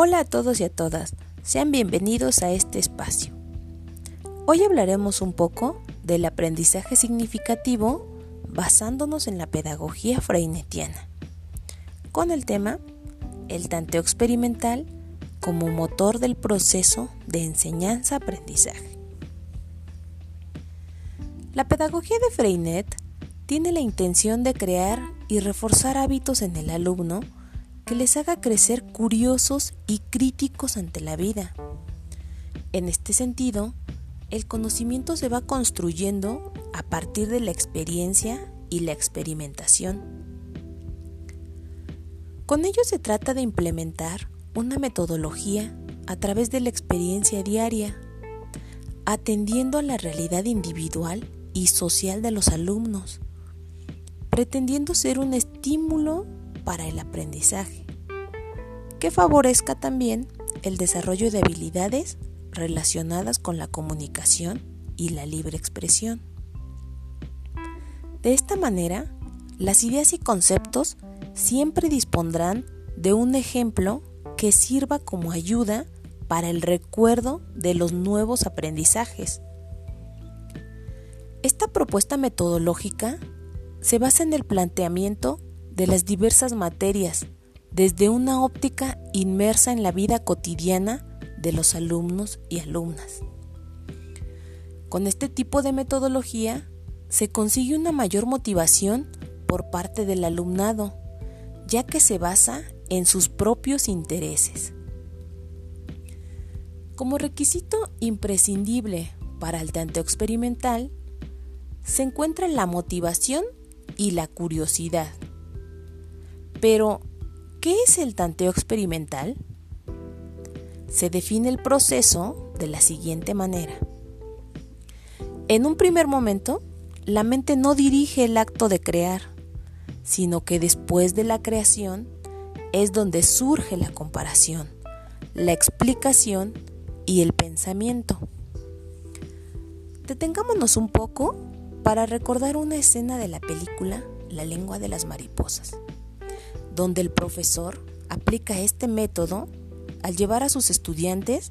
Hola a todos y a todas, sean bienvenidos a este espacio. Hoy hablaremos un poco del aprendizaje significativo basándonos en la pedagogía freinetiana, con el tema el tanteo experimental como motor del proceso de enseñanza-aprendizaje. La pedagogía de Freinet tiene la intención de crear y reforzar hábitos en el alumno que les haga crecer curiosos y críticos ante la vida. En este sentido, el conocimiento se va construyendo a partir de la experiencia y la experimentación. Con ello se trata de implementar una metodología a través de la experiencia diaria, atendiendo a la realidad individual y social de los alumnos, pretendiendo ser un estímulo para el aprendizaje, que favorezca también el desarrollo de habilidades relacionadas con la comunicación y la libre expresión. De esta manera, las ideas y conceptos siempre dispondrán de un ejemplo que sirva como ayuda para el recuerdo de los nuevos aprendizajes. Esta propuesta metodológica se basa en el planteamiento de las diversas materias desde una óptica inmersa en la vida cotidiana de los alumnos y alumnas. Con este tipo de metodología se consigue una mayor motivación por parte del alumnado, ya que se basa en sus propios intereses. Como requisito imprescindible para el tanteo experimental, se encuentra la motivación y la curiosidad. Pero, ¿qué es el tanteo experimental? Se define el proceso de la siguiente manera. En un primer momento, la mente no dirige el acto de crear, sino que después de la creación es donde surge la comparación, la explicación y el pensamiento. Detengámonos un poco para recordar una escena de la película La lengua de las mariposas donde el profesor aplica este método al llevar a sus estudiantes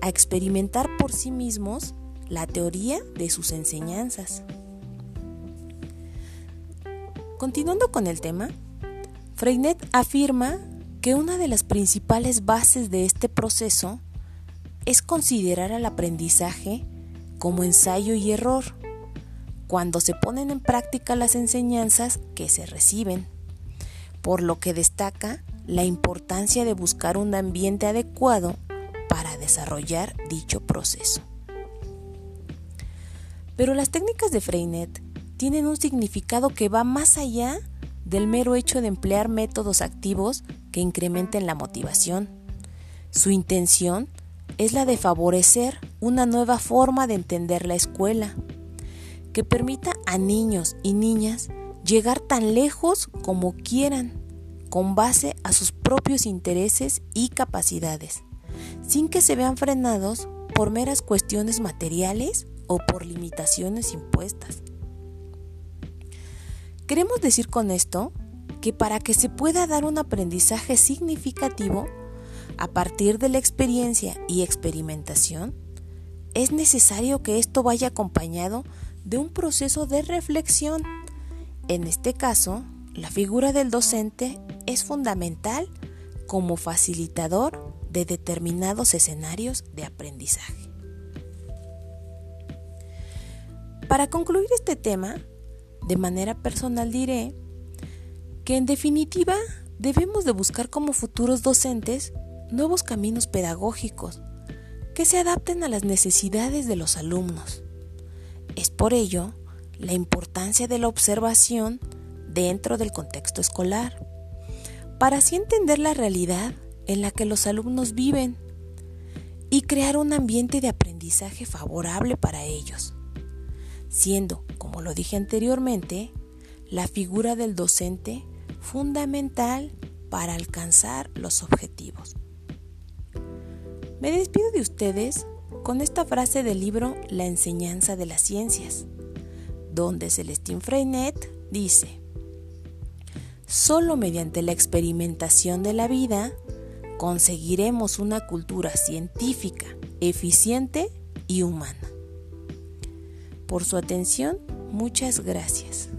a experimentar por sí mismos la teoría de sus enseñanzas. Continuando con el tema, Freinet afirma que una de las principales bases de este proceso es considerar al aprendizaje como ensayo y error, cuando se ponen en práctica las enseñanzas que se reciben por lo que destaca la importancia de buscar un ambiente adecuado para desarrollar dicho proceso. Pero las técnicas de Freinet tienen un significado que va más allá del mero hecho de emplear métodos activos que incrementen la motivación. Su intención es la de favorecer una nueva forma de entender la escuela, que permita a niños y niñas llegar tan lejos como quieran, con base a sus propios intereses y capacidades, sin que se vean frenados por meras cuestiones materiales o por limitaciones impuestas. Queremos decir con esto que para que se pueda dar un aprendizaje significativo a partir de la experiencia y experimentación, es necesario que esto vaya acompañado de un proceso de reflexión en este caso, la figura del docente es fundamental como facilitador de determinados escenarios de aprendizaje. Para concluir este tema, de manera personal diré que en definitiva debemos de buscar como futuros docentes nuevos caminos pedagógicos que se adapten a las necesidades de los alumnos. Es por ello la importancia de la observación dentro del contexto escolar, para así entender la realidad en la que los alumnos viven y crear un ambiente de aprendizaje favorable para ellos, siendo, como lo dije anteriormente, la figura del docente fundamental para alcanzar los objetivos. Me despido de ustedes con esta frase del libro La enseñanza de las ciencias, donde Celestín Freinet dice, Solo mediante la experimentación de la vida conseguiremos una cultura científica, eficiente y humana. Por su atención, muchas gracias.